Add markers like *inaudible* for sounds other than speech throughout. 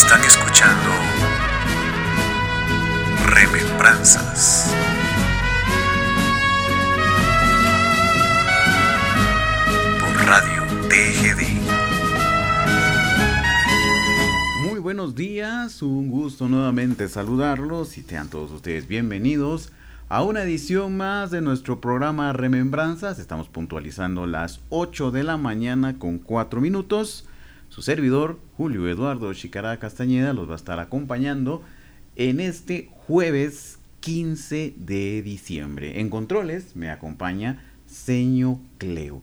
Están escuchando Remembranzas. Por Radio TGD. Muy buenos días, un gusto nuevamente saludarlos y sean todos ustedes bienvenidos a una edición más de nuestro programa Remembranzas. Estamos puntualizando las 8 de la mañana con 4 minutos. Su servidor, Julio Eduardo Chicará Castañeda, los va a estar acompañando en este jueves 15 de diciembre. En controles me acompaña Seño Cleo.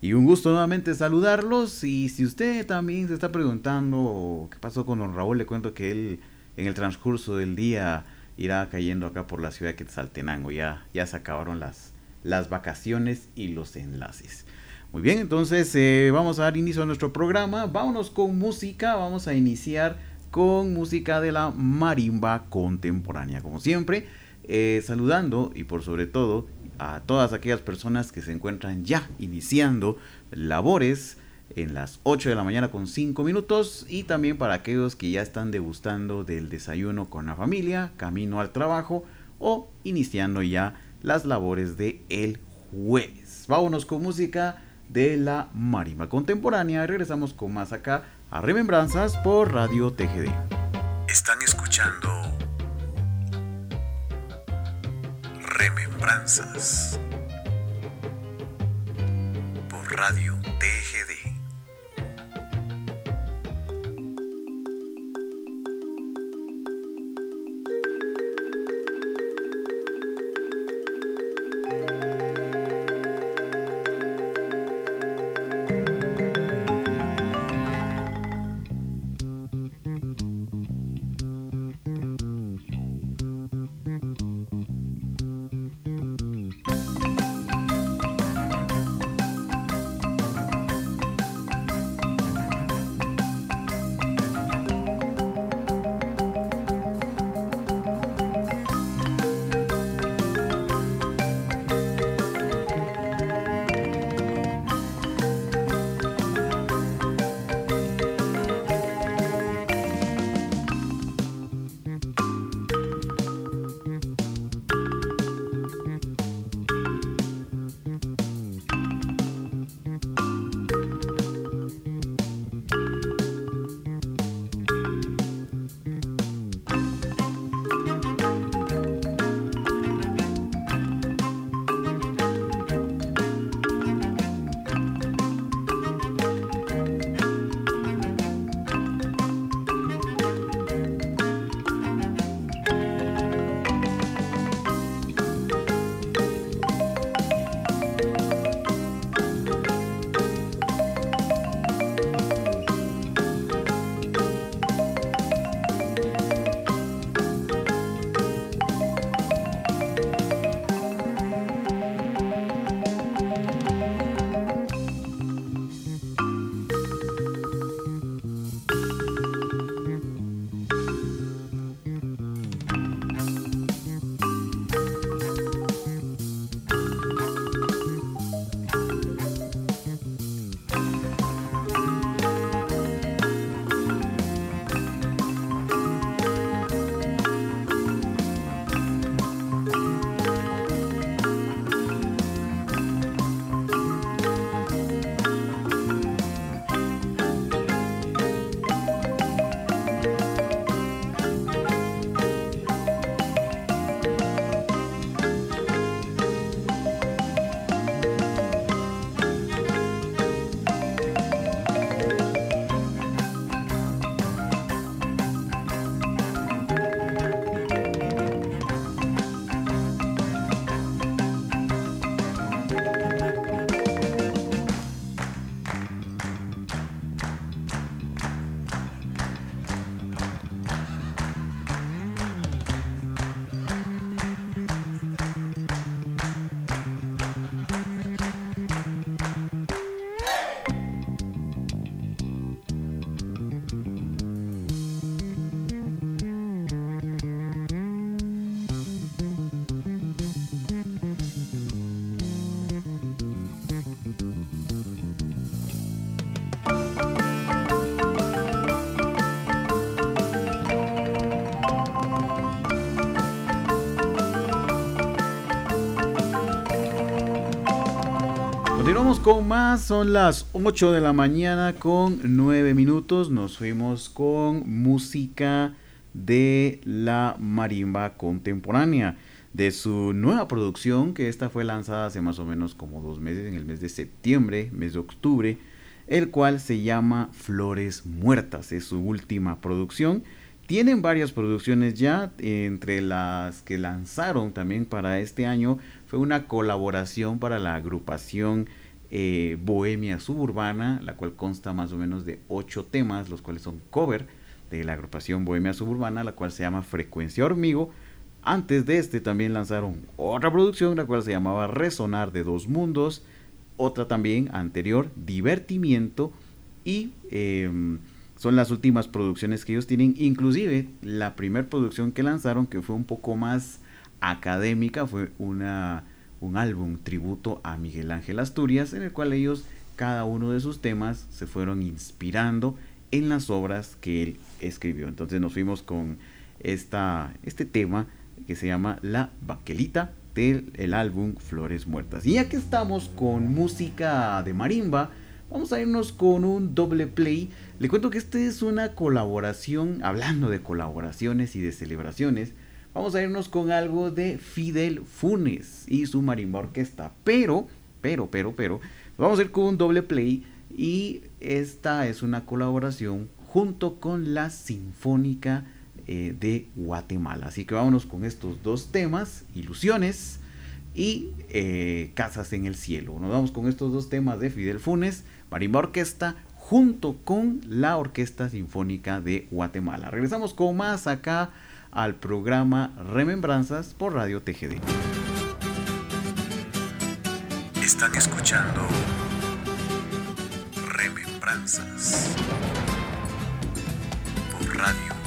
Y un gusto nuevamente saludarlos. Y si usted también se está preguntando qué pasó con don Raúl, le cuento que él en el transcurso del día irá cayendo acá por la ciudad de Quetzaltenango. Ya, ya se acabaron las, las vacaciones y los enlaces. Muy bien, entonces eh, vamos a dar inicio a nuestro programa. Vámonos con música. Vamos a iniciar con música de la marimba contemporánea. Como siempre, eh, saludando y por sobre todo a todas aquellas personas que se encuentran ya iniciando labores en las 8 de la mañana con 5 minutos y también para aquellos que ya están degustando del desayuno con la familia, camino al trabajo o iniciando ya las labores de el jueves. Vámonos con música de la marimba contemporánea. Regresamos con más acá a Remembranzas por Radio TGD. Están escuchando Remembranzas por Radio TGD. Con más, son las 8 de la mañana con 9 minutos. Nos fuimos con música de la marimba contemporánea, de su nueva producción, que esta fue lanzada hace más o menos como dos meses, en el mes de septiembre, mes de octubre, el cual se llama Flores Muertas, es su última producción. Tienen varias producciones ya, entre las que lanzaron también para este año fue una colaboración para la agrupación eh, Bohemia Suburbana, la cual consta más o menos de ocho temas, los cuales son cover de la agrupación Bohemia Suburbana, la cual se llama Frecuencia Hormigo. Antes de este también lanzaron otra producción, la cual se llamaba Resonar de Dos Mundos, otra también anterior, Divertimiento, y em, son las últimas producciones que ellos tienen, inclusive la primera producción que lanzaron, que fue un poco más académica, fue una un álbum tributo a Miguel Ángel Asturias, en el cual ellos, cada uno de sus temas, se fueron inspirando en las obras que él escribió. Entonces nos fuimos con esta, este tema que se llama La Baquelita del el álbum Flores Muertas. Y ya que estamos con música de marimba, vamos a irnos con un doble play. Le cuento que esta es una colaboración, hablando de colaboraciones y de celebraciones, vamos a irnos con algo de Fidel Funes y su marimba orquesta. Pero, pero, pero, pero, vamos a ir con un doble play y esta es una colaboración junto con la Sinfónica eh, de Guatemala. Así que vámonos con estos dos temas, Ilusiones y eh, Casas en el Cielo. Nos vamos con estos dos temas de Fidel Funes, marimba orquesta, junto con la Orquesta Sinfónica de Guatemala. Regresamos con más acá al programa Remembranzas por Radio TGD. Están escuchando Remembranzas por Radio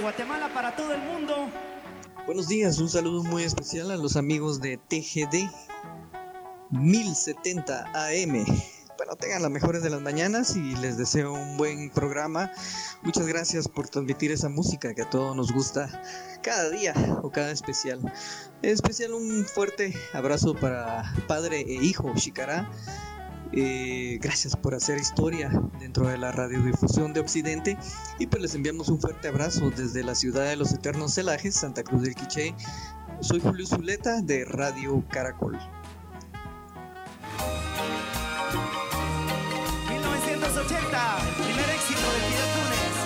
Guatemala para todo el mundo. Buenos días, un saludo muy especial a los amigos de TGD 1070 AM. Bueno, tengan las mejores de las mañanas y les deseo un buen programa. Muchas gracias por transmitir esa música que a todos nos gusta cada día o cada especial. En especial un fuerte abrazo para padre e hijo Shikara. Eh, gracias por hacer historia dentro de la radiodifusión de Occidente y pues les enviamos un fuerte abrazo desde la ciudad de los eternos celajes, Santa Cruz del Quiché. Soy Julio Zuleta de Radio Caracol. 1980, el primer éxito de Fidel Funes.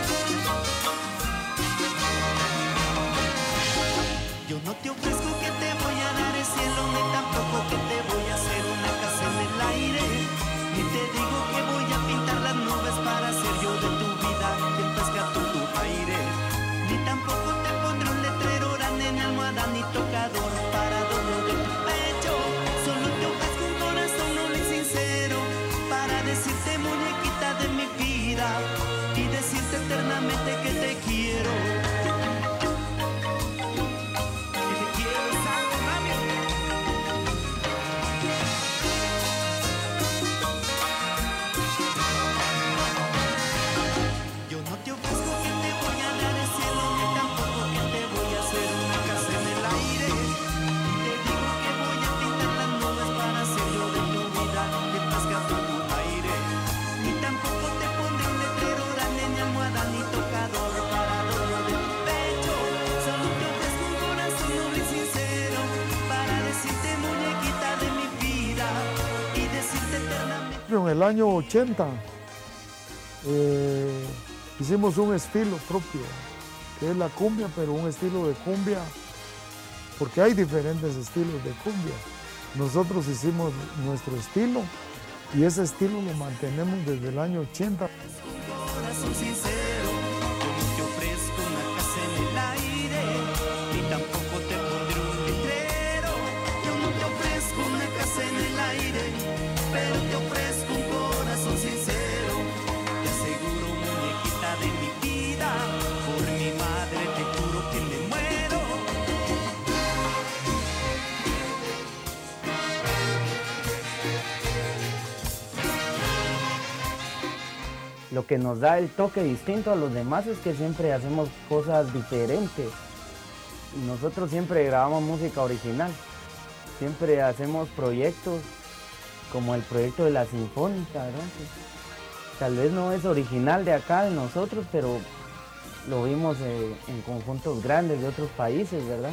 Yo no te ofrezco que te voy a dar el cielo, ni tampoco que te el año 80 eh, hicimos un estilo propio, que es la cumbia, pero un estilo de cumbia, porque hay diferentes estilos de cumbia. Nosotros hicimos nuestro estilo y ese estilo lo mantenemos desde el año 80. Lo que nos da el toque distinto a los demás es que siempre hacemos cosas diferentes. Nosotros siempre grabamos música original. Siempre hacemos proyectos como el proyecto de la Sinfónica, ¿verdad? Tal vez no es original de acá, de nosotros, pero lo vimos eh, en conjuntos grandes de otros países, ¿verdad?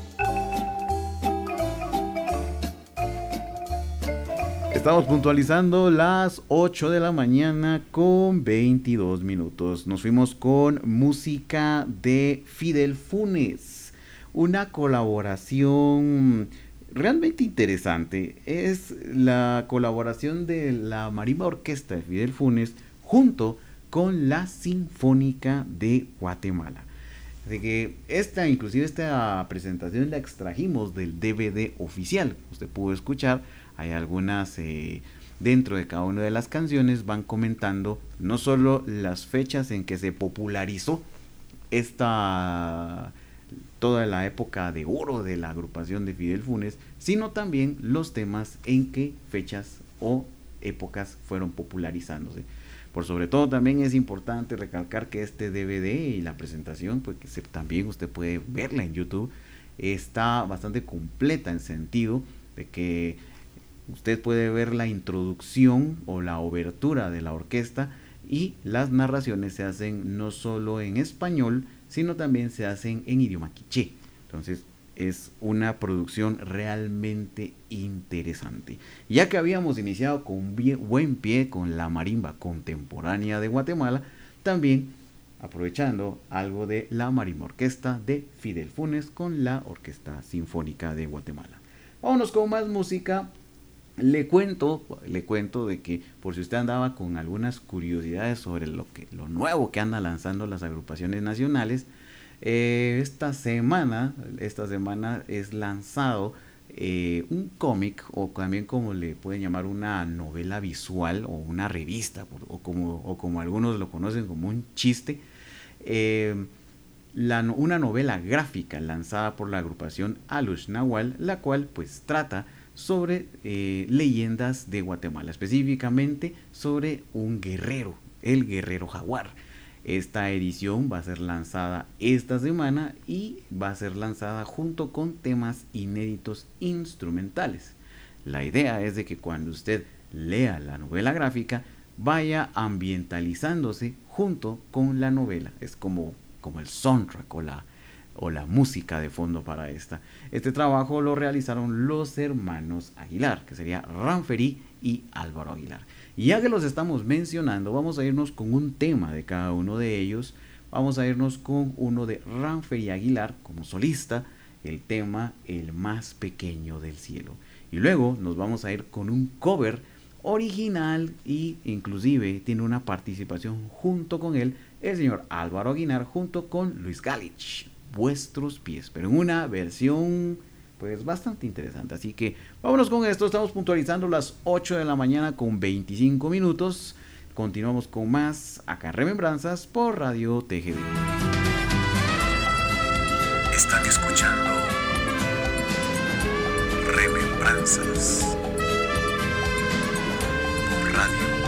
Estamos puntualizando las 8 de la mañana con 22 minutos. Nos fuimos con música de Fidel Funes, una colaboración realmente interesante es la colaboración de la Marimba Orquesta de Fidel Funes junto con la Sinfónica de Guatemala. Así que esta, inclusive esta presentación la extrajimos del DVD oficial. Usted pudo escuchar, hay algunas eh, dentro de cada una de las canciones van comentando no solo las fechas en que se popularizó esta toda la época de oro de la agrupación de Fidel Funes, sino también los temas en que fechas o épocas fueron popularizándose. Por sobre todo también es importante recalcar que este DVD y la presentación, pues que también usted puede verla en YouTube, está bastante completa en sentido de que usted puede ver la introducción o la obertura de la orquesta y las narraciones se hacen no solo en español, sino también se hacen en idioma quiché. Entonces, es una producción realmente interesante. Ya que habíamos iniciado con buen pie con la marimba contemporánea de Guatemala, también aprovechando algo de la marimba orquesta de Fidel Funes con la Orquesta Sinfónica de Guatemala. Vámonos con más música. Le cuento, le cuento de que por si usted andaba con algunas curiosidades sobre lo que lo nuevo que andan lanzando las agrupaciones nacionales, eh, esta semana, esta semana es lanzado eh, un cómic o también como le pueden llamar una novela visual o una revista o como, o como algunos lo conocen como un chiste. Eh, una novela gráfica lanzada por la agrupación Alush Nahual, la cual pues trata sobre leyendas de Guatemala, específicamente sobre un guerrero, el guerrero jaguar. Esta edición va a ser lanzada esta semana y va a ser lanzada junto con temas inéditos instrumentales. La idea es de que cuando usted lea la novela gráfica vaya ambientalizándose junto con la novela. Es como, como el soundtrack o la, o la música de fondo para esta. Este trabajo lo realizaron los hermanos Aguilar, que sería Ranferi y Álvaro Aguilar. Y ya que los estamos mencionando, vamos a irnos con un tema de cada uno de ellos. Vamos a irnos con uno de Ranferi Aguilar como solista, el tema El más pequeño del cielo. Y luego nos vamos a ir con un cover original y inclusive tiene una participación junto con él el señor Álvaro Aguilar junto con Luis Galich, vuestros pies, pero en una versión pues bastante interesante. Así que vámonos con esto. Estamos puntualizando las 8 de la mañana con 25 minutos. Continuamos con más acá Remembranzas por Radio TGD. Están escuchando Remembranzas por Radio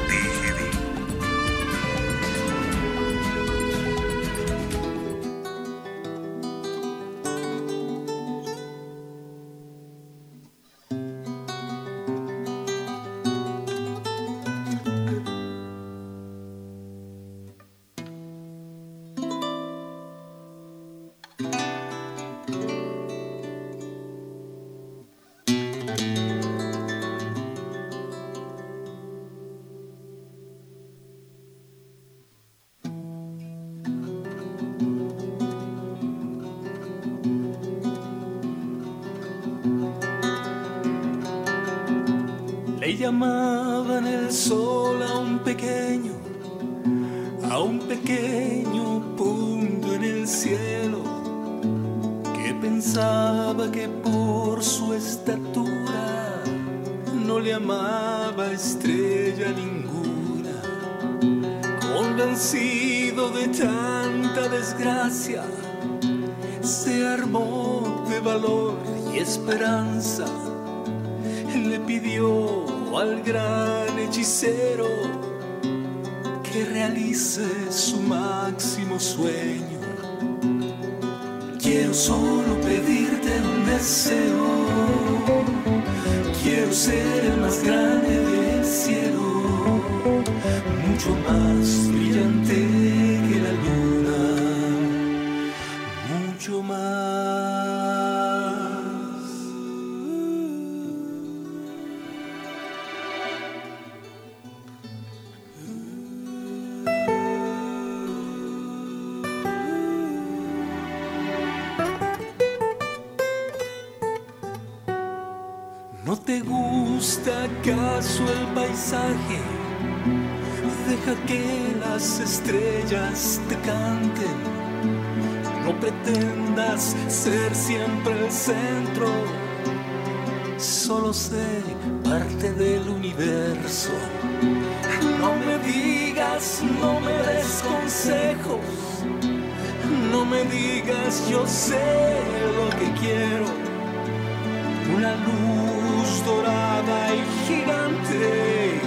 el paisaje? Deja que las estrellas te canten. No pretendas ser siempre el centro. Solo sé parte del universo. No me digas, no me des consejos. No me digas, yo sé lo que quiero. Una luz dorada y gigante.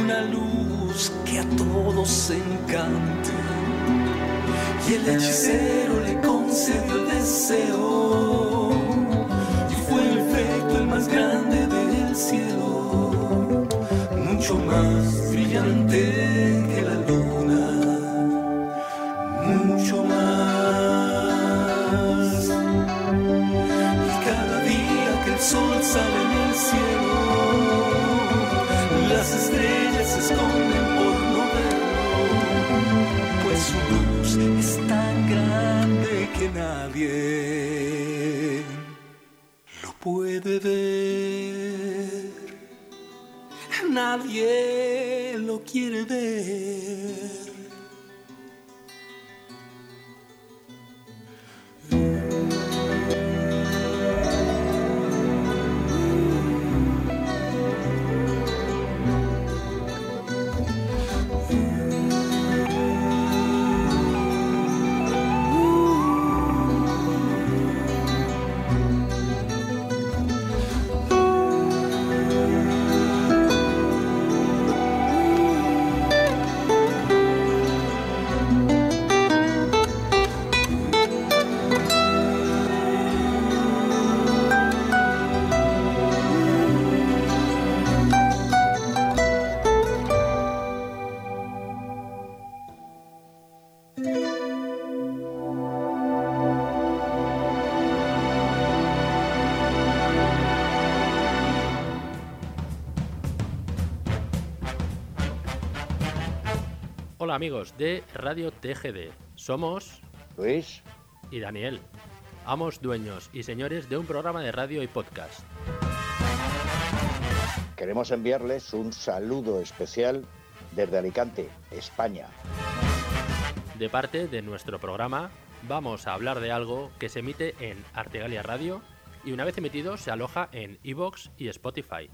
Una luz que a todos encante. Y el hechicero le concedió el deseo. Y fue el efecto el más grande del cielo. Mucho más brillante que Hola amigos de Radio TGD. Somos Luis, y Daniel, amos, dueños y señores de un programa de radio y podcast. queremos enviarles un saludo especial desde Alicante, España. De parte de nuestro programa, vamos a hablar de algo que se emite en Artegalia Radio y una vez emitido se aloja en iVoox y Spotify.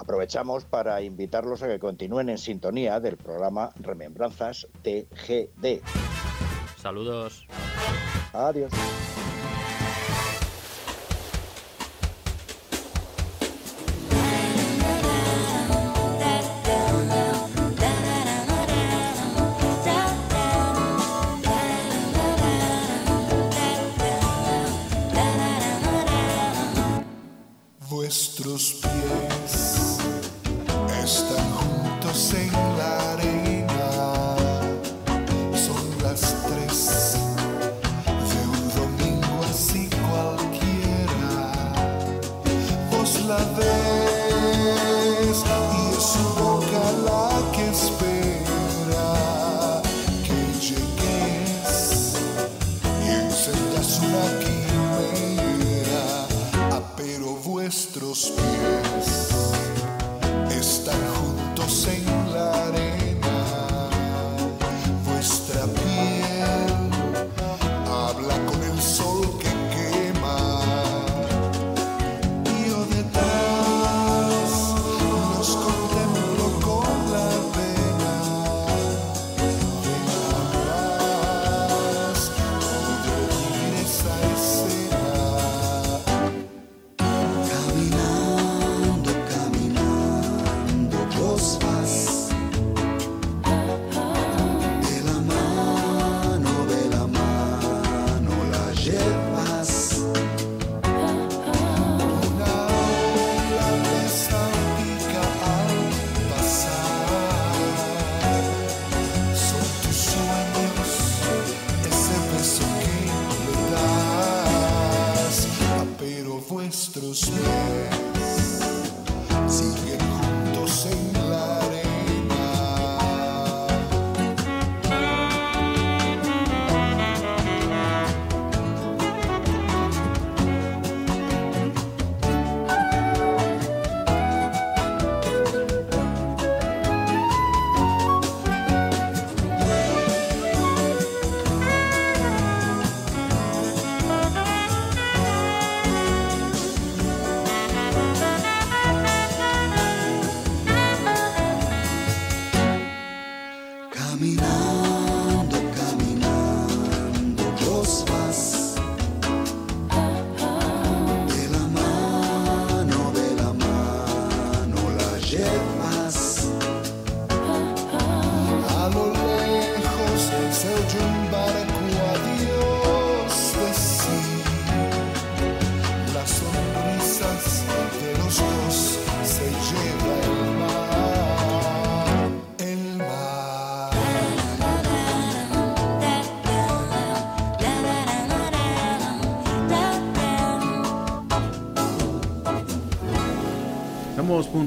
Aprovechamos para invitarlos a que continúen en sintonía del programa Remembranzas TGD. Saludos. Adiós. Vuestros pies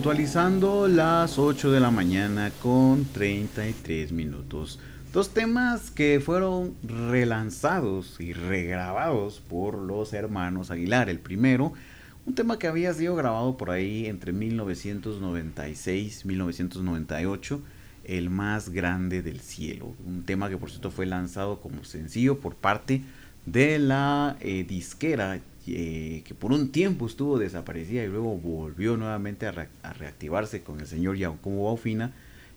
puntualizando las 8 de la mañana con 33 minutos. Dos temas que fueron relanzados y regrabados por los hermanos Aguilar. El primero, un tema que había sido grabado por ahí entre 1996 y 1998, El más grande del cielo. Un tema que por cierto fue lanzado como sencillo por parte de la eh, disquera eh, que por un tiempo estuvo desaparecida y luego volvió nuevamente a, re- a reactivarse con el señor Giacomo Baufina,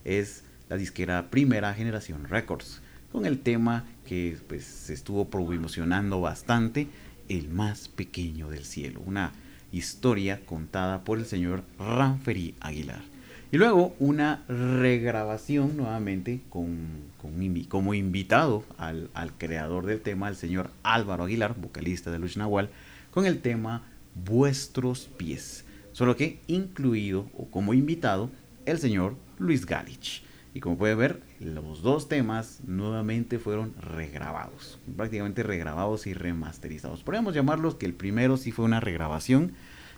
es la disquera Primera Generación Records, con el tema que pues, se estuvo promocionando bastante, El más pequeño del cielo, una historia contada por el señor Ranferi Aguilar. Y luego una regrabación nuevamente con, con como invitado al, al creador del tema, el señor Álvaro Aguilar, vocalista de Luch Nahual, con el tema Vuestros pies. Solo que incluido o como invitado el señor Luis Galich. Y como puede ver, los dos temas nuevamente fueron regrabados, prácticamente regrabados y remasterizados. Podríamos llamarlos que el primero sí fue una regrabación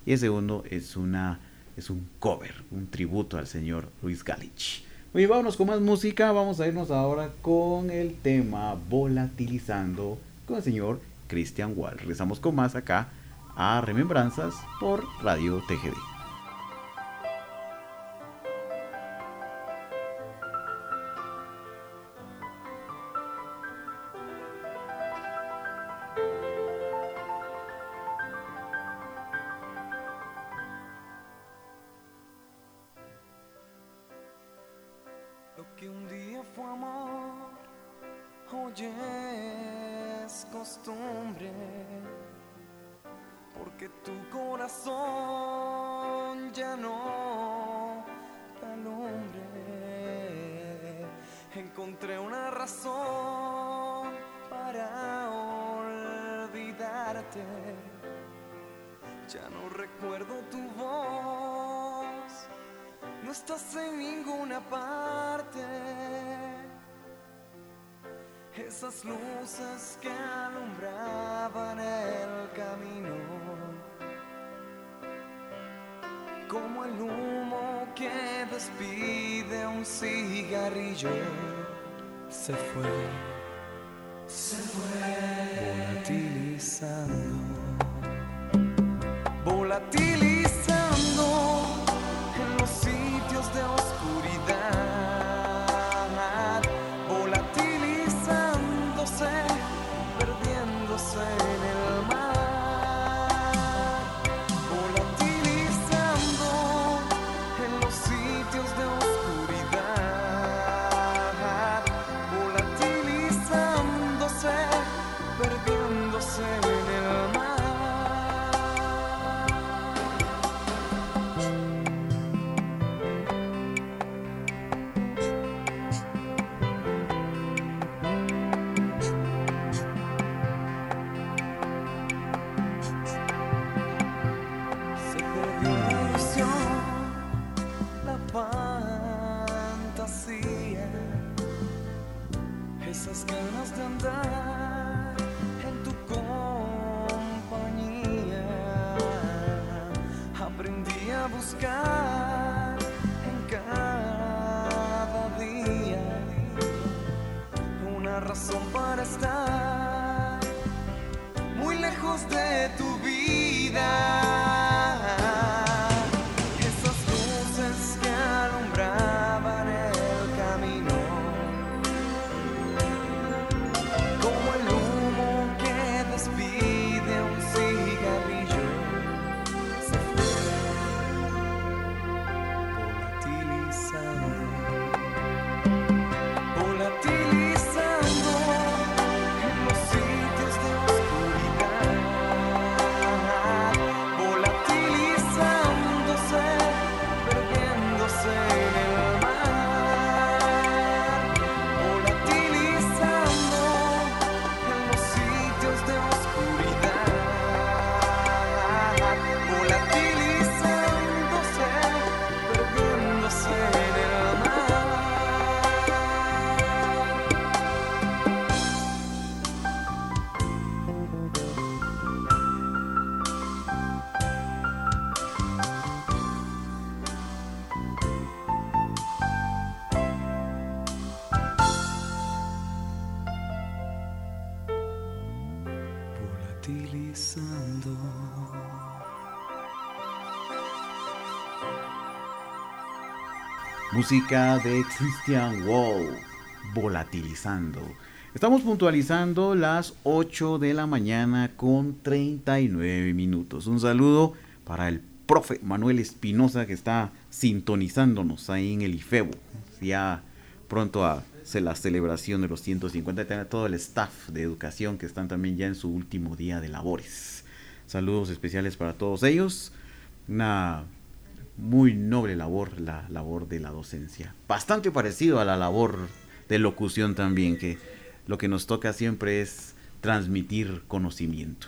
y el segundo es una es un cover, un tributo al señor Luis Galich. Oye, vámonos con más música, vamos a irnos ahora con el tema Volatilizando con el señor Christian Wall. Regresamos con más acá a Remembranzas por Radio TGD. Música de Christian Wall, volatilizando. Estamos puntualizando las 8 de la mañana con 39 minutos. Un saludo para el profe Manuel Espinosa que está sintonizándonos ahí en el IFEBO. Ya pronto hace la celebración de los 150 y todo el staff de educación que están también ya en su último día de labores. Saludos especiales para todos ellos. Una muy noble labor, la labor de la docencia. Bastante parecido a la labor de locución también, que lo que nos toca siempre es transmitir conocimiento.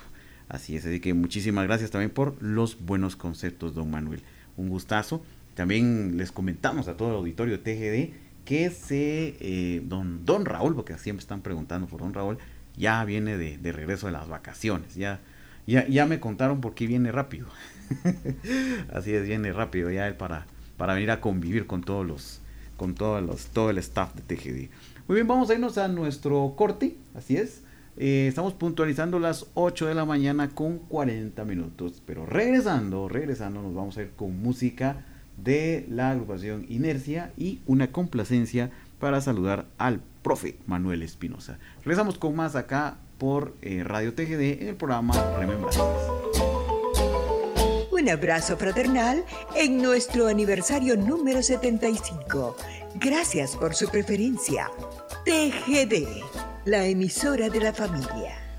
Así es, así que muchísimas gracias también por los buenos conceptos, don Manuel. Un gustazo. También les comentamos a todo el auditorio TGD que se, eh, don, don Raúl, porque siempre están preguntando por don Raúl, ya viene de, de regreso de las vacaciones. Ya, ya, ya me contaron por qué viene rápido. *laughs* *laughs* Así es, viene rápido ya él para, para venir a convivir con todos los, con todos los, todo el staff de TGD. Muy bien, vamos a irnos a nuestro corte, así es. Eh, estamos puntualizando las 8 de la mañana con 40 minutos. Pero regresando, regresando, nos vamos a ir con música de la agrupación Inercia y una complacencia para saludar al profe Manuel Espinosa. Regresamos con más acá por eh, Radio TGD en el programa Remembranzas. Un abrazo fraternal en nuestro aniversario número 75. Gracias por su preferencia. TGD, la emisora de la familia.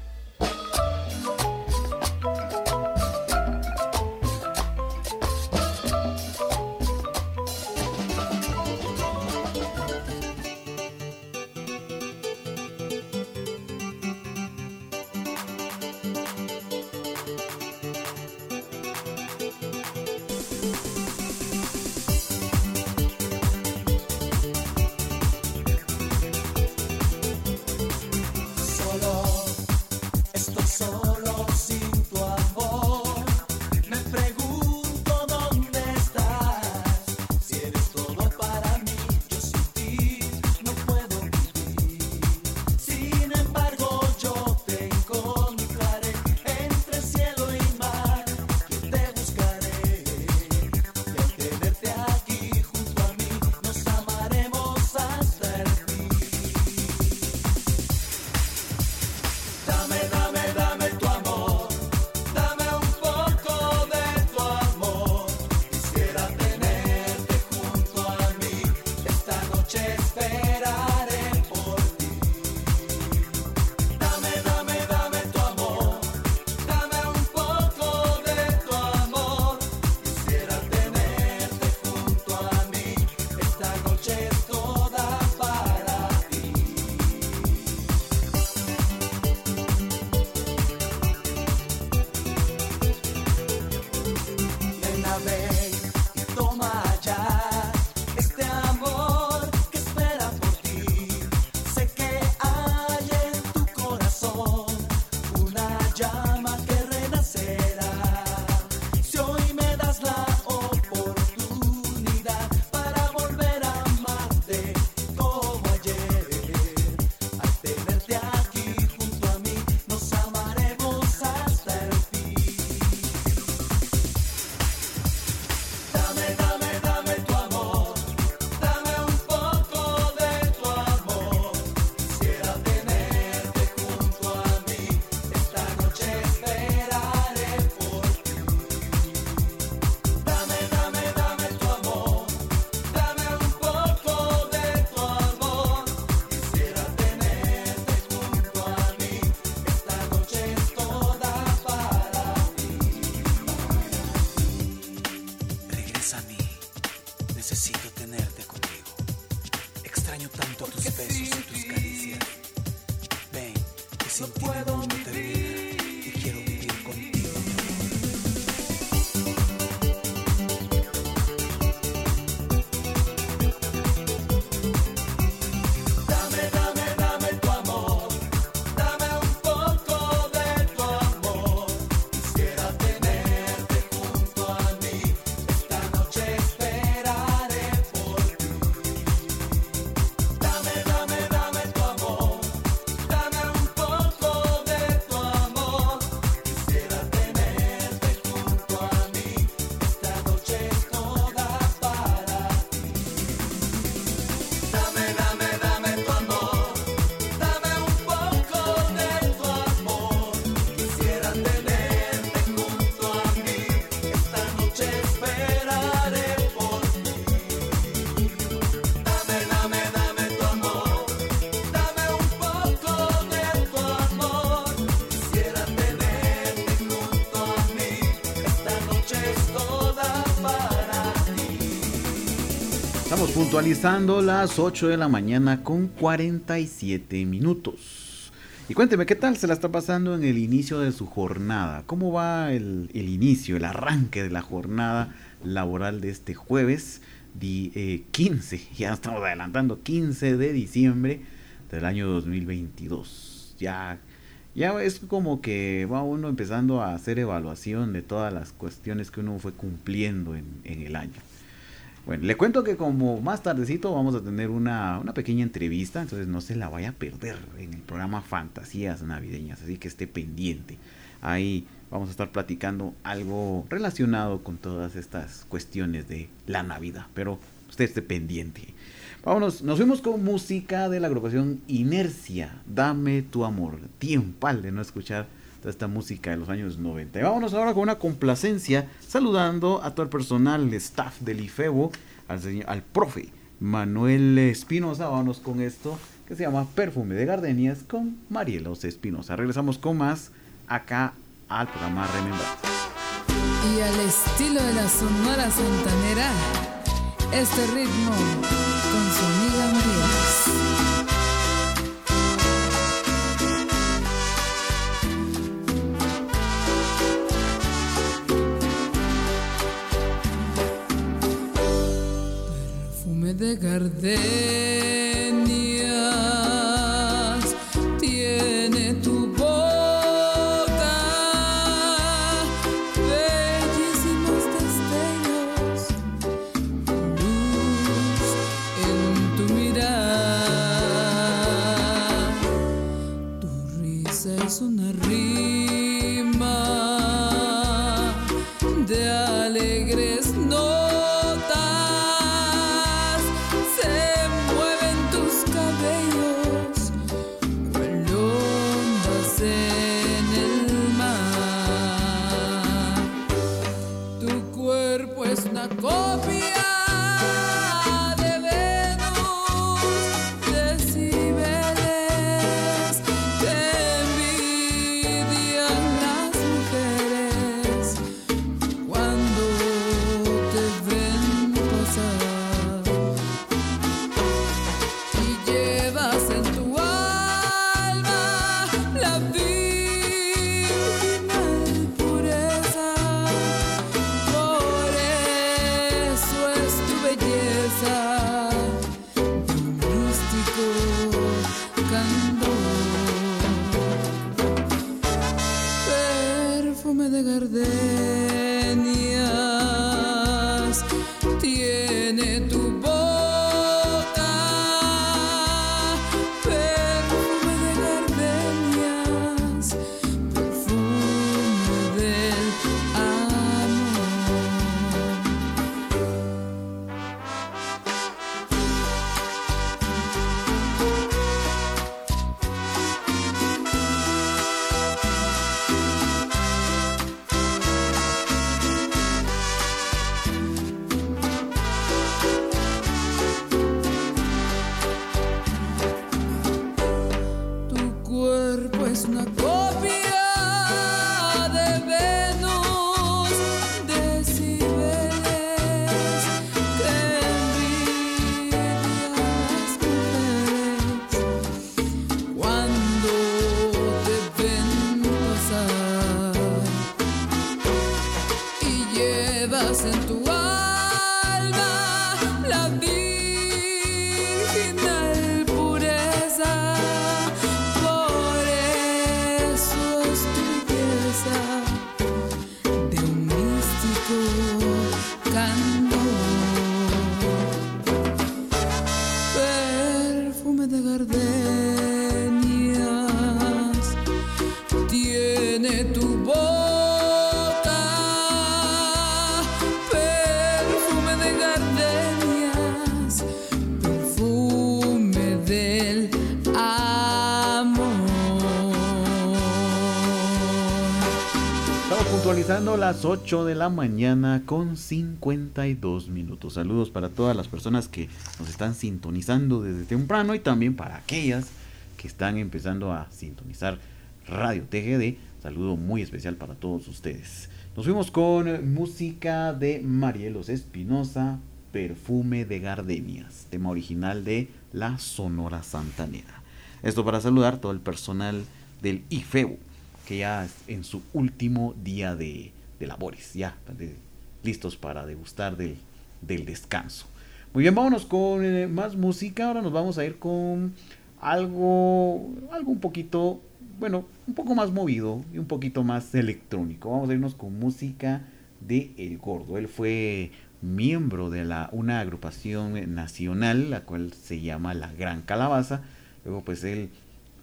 Estamos puntualizando las 8 de la mañana con 47 minutos. Y cuénteme, ¿qué tal se la está pasando en el inicio de su jornada? ¿Cómo va el, inicio, el arranque de la jornada laboral de este jueves di- eh, 15? *laughs* Ya estamos adelantando, 15 de diciembre del año 2022. Ya, ya es como que va uno empezando a hacer evaluación de todas las cuestiones que uno fue cumpliendo en, en el año. Bueno, le cuento que como más tardecito vamos a tener una, una pequeña entrevista, entonces no se la vaya a perder en el programa Fantasías Navideñas, así que esté pendiente. Ahí vamos a estar platicando algo relacionado con todas estas cuestiones de la Navidad, pero usted esté pendiente. Vámonos, nos fuimos con música de la agrupación Inercia, Dame tu amor, tiempal de no escuchar toda esta música de los años 90. Y vámonos ahora con una complacencia, saludando a todo el personal, el staff del IFEBO, al, señor, al profe Manuel Espinosa. Vámonos con esto que se llama Perfume de Gardenias con Marielos Espinosa. Regresamos con más acá al programa Remember. Y al estilo de la Sonora Santanera, este ritmo con de gardenias las 8 de la mañana con 52 minutos. Saludos para todas las personas que nos están sintonizando desde temprano y también para aquellas que están empezando a sintonizar Radio TGD. Saludo muy especial para todos ustedes. Nos fuimos con música de Marielos Espinosa, Perfume de Gardenias, tema original de la Sonora Santanera. Esto para saludar todo el personal del IFEU, que ya en su último día de, de labores, ya listos para degustar del, del descanso. Muy bien, vámonos con eh, más música. Ahora nos vamos a ir con algo, algo un poquito, bueno, un poco más movido y un poquito más electrónico. Vamos a irnos con música de El Gordo. Él fue miembro de la, una agrupación nacional, la cual se llama La Gran Calabaza. Luego pues él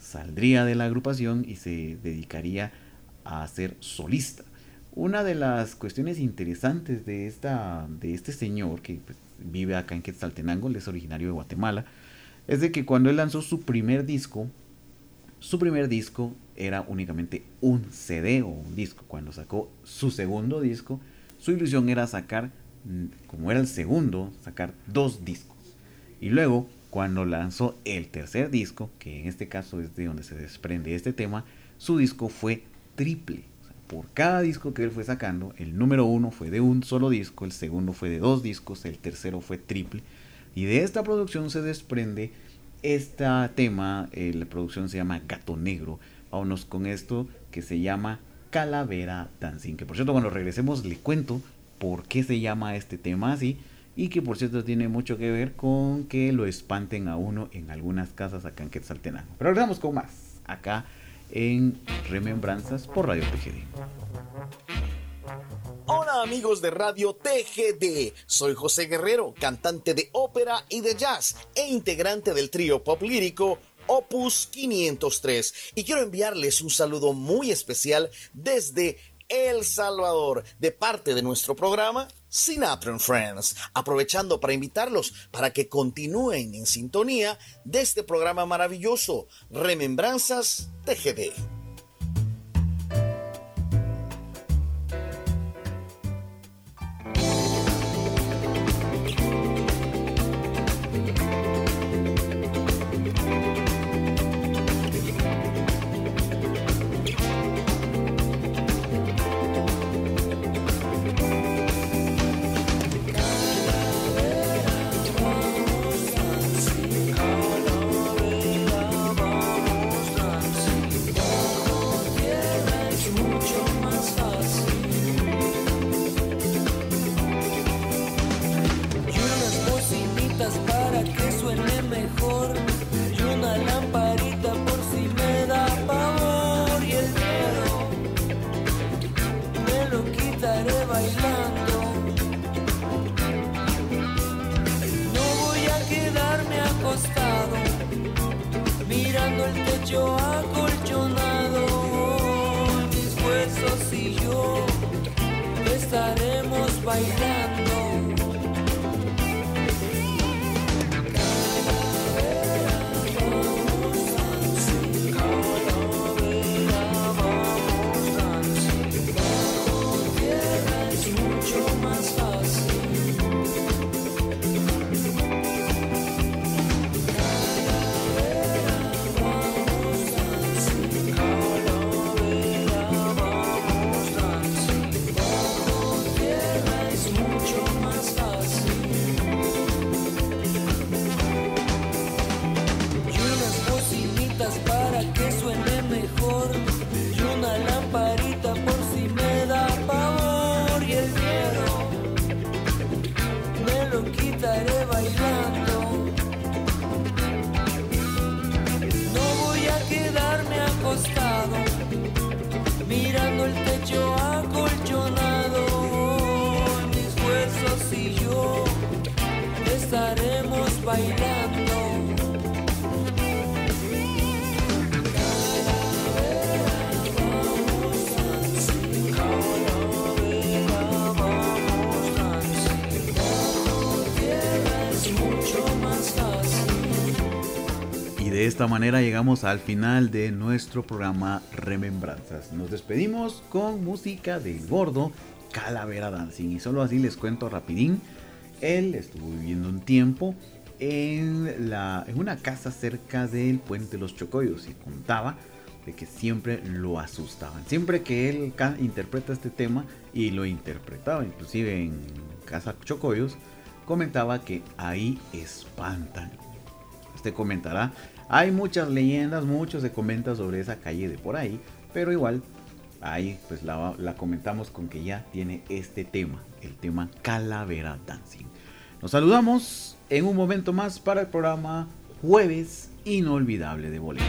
saldría de la agrupación y se dedicaría a ser solista. Una de las cuestiones interesantes de, esta, de este señor que pues, vive acá en Quetzaltenango, él es originario de Guatemala, es de que cuando él lanzó su primer disco, su primer disco era únicamente un CD o un disco. Cuando sacó su segundo disco, su ilusión era sacar, como era el segundo, sacar dos discos. Y luego, cuando lanzó el tercer disco, que en este caso es de donde se desprende este tema, su disco fue triple. Por cada disco que él fue sacando, el número uno fue de un solo disco, el segundo fue de dos discos, el tercero fue triple. Y de esta producción se desprende este tema, eh, la producción se llama Gato Negro. Vámonos con esto que se llama Calavera Dancing. Que por cierto, cuando regresemos le cuento por qué se llama este tema así. Y que por cierto tiene mucho que ver con que lo espanten a uno en algunas casas acá en Quetzaltenango. Pero regresamos con más acá en Remembranzas por Radio PGD. Hola amigos de Radio TGD, soy José Guerrero, cantante de ópera y de jazz e integrante del trío pop lírico Opus 503 y quiero enviarles un saludo muy especial desde El Salvador de parte de nuestro programa Sinatra Friends, aprovechando para invitarlos para que continúen en sintonía de este programa maravilloso Remembranzas TGD. Manera llegamos al final de nuestro programa Remembranzas. Nos despedimos con música del gordo Calavera Dancing. Y solo así les cuento rapidín. Él estuvo viviendo un tiempo en, la, en una casa cerca del puente los Chocoyos y contaba de que siempre lo asustaban. Siempre que él interpreta este tema y lo interpretaba inclusive en Casa Chocoyos, comentaba que ahí espantan. Usted comentará, hay muchas leyendas, mucho se comenta sobre esa calle de por ahí, pero igual ahí pues la, la comentamos con que ya tiene este tema, el tema Calavera Dancing. Nos saludamos en un momento más para el programa Jueves Inolvidable de Boleros.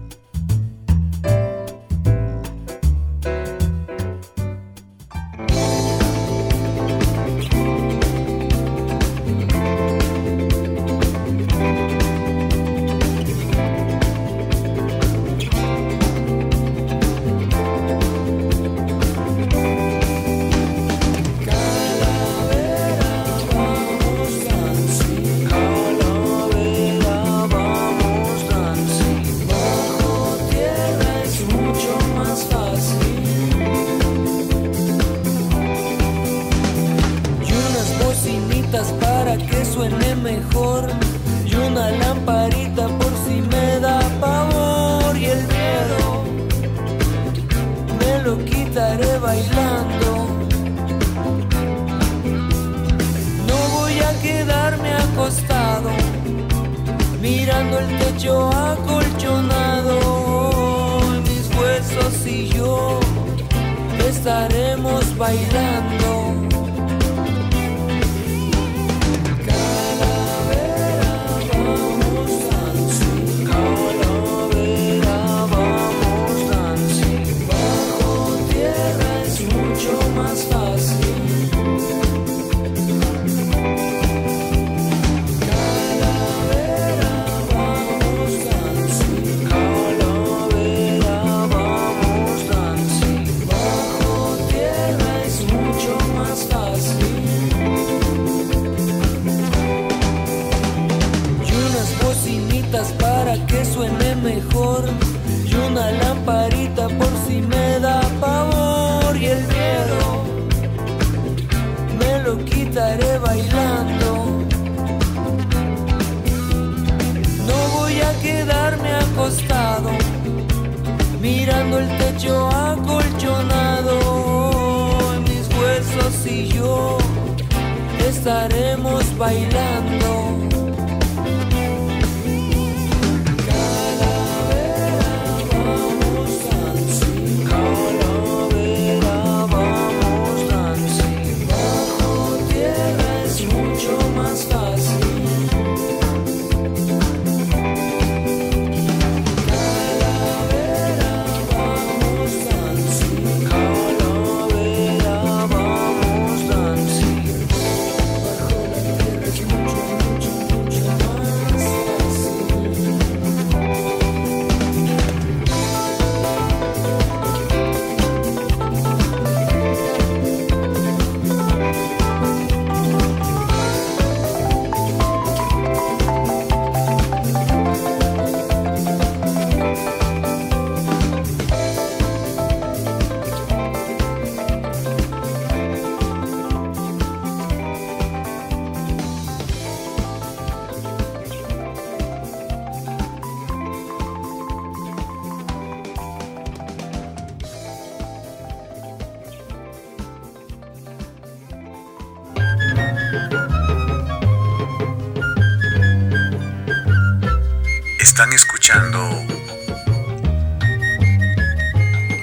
Están escuchando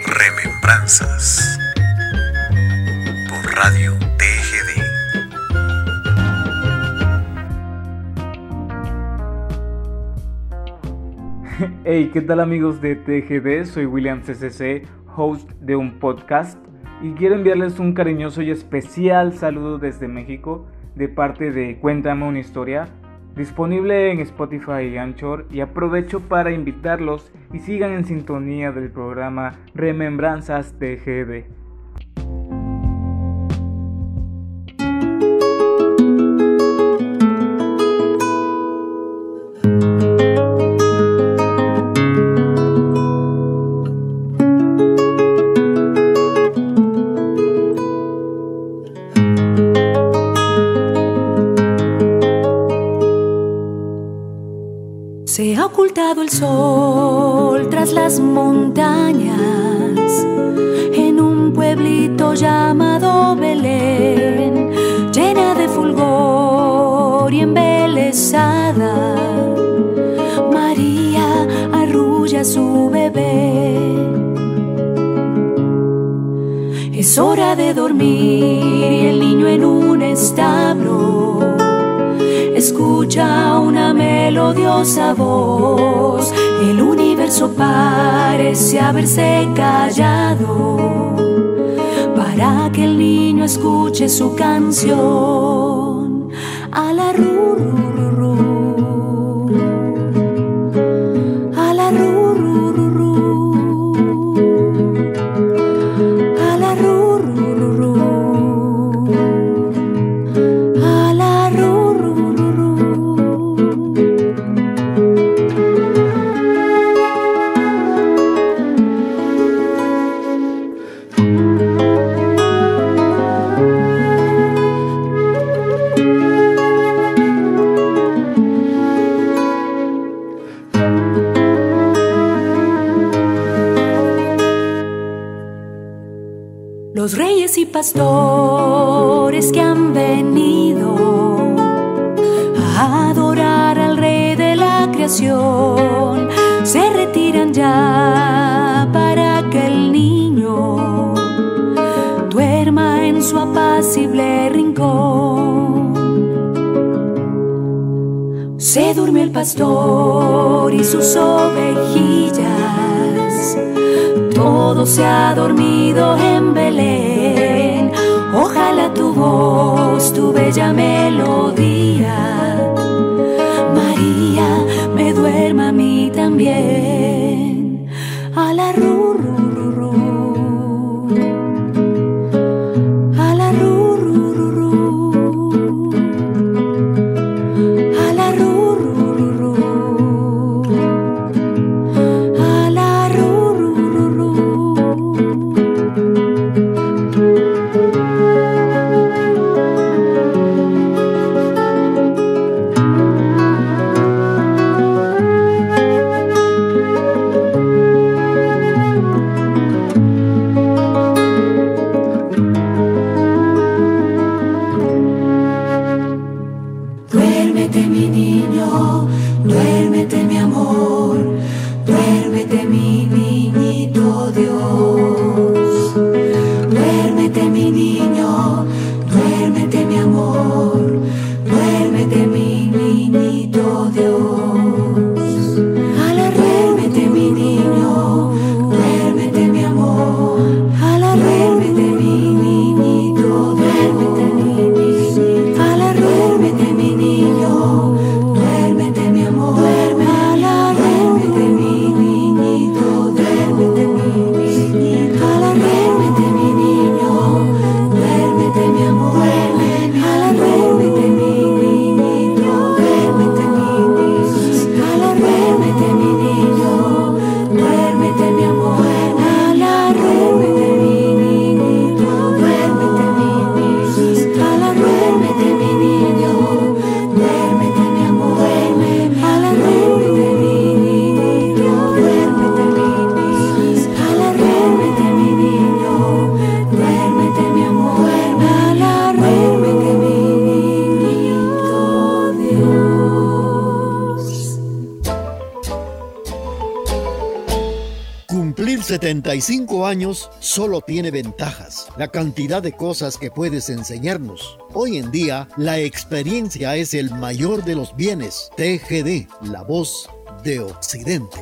Remembranzas por Radio TGD. Hey, ¿qué tal amigos de TGD? Soy William CCC, host de un podcast y quiero enviarles un cariñoso y especial saludo desde México de parte de Cuéntame una historia, disponible en Spotify y Anchor y aprovecho para invitarlos y sigan en sintonía del programa Remembranzas TGD. montañas, en un pueblito llamado Belén, llena de fulgor y embelesada, María arrulla a su bebé. Es hora de dormir y el niño en un establo escucha una melodiosa voz, el universo parece haberse callado para que el niño escuche su canción a la rurururu. años solo tiene ventajas, la cantidad de cosas que puedes enseñarnos. Hoy en día, la experiencia es el mayor de los bienes. TGD, la voz de Occidente.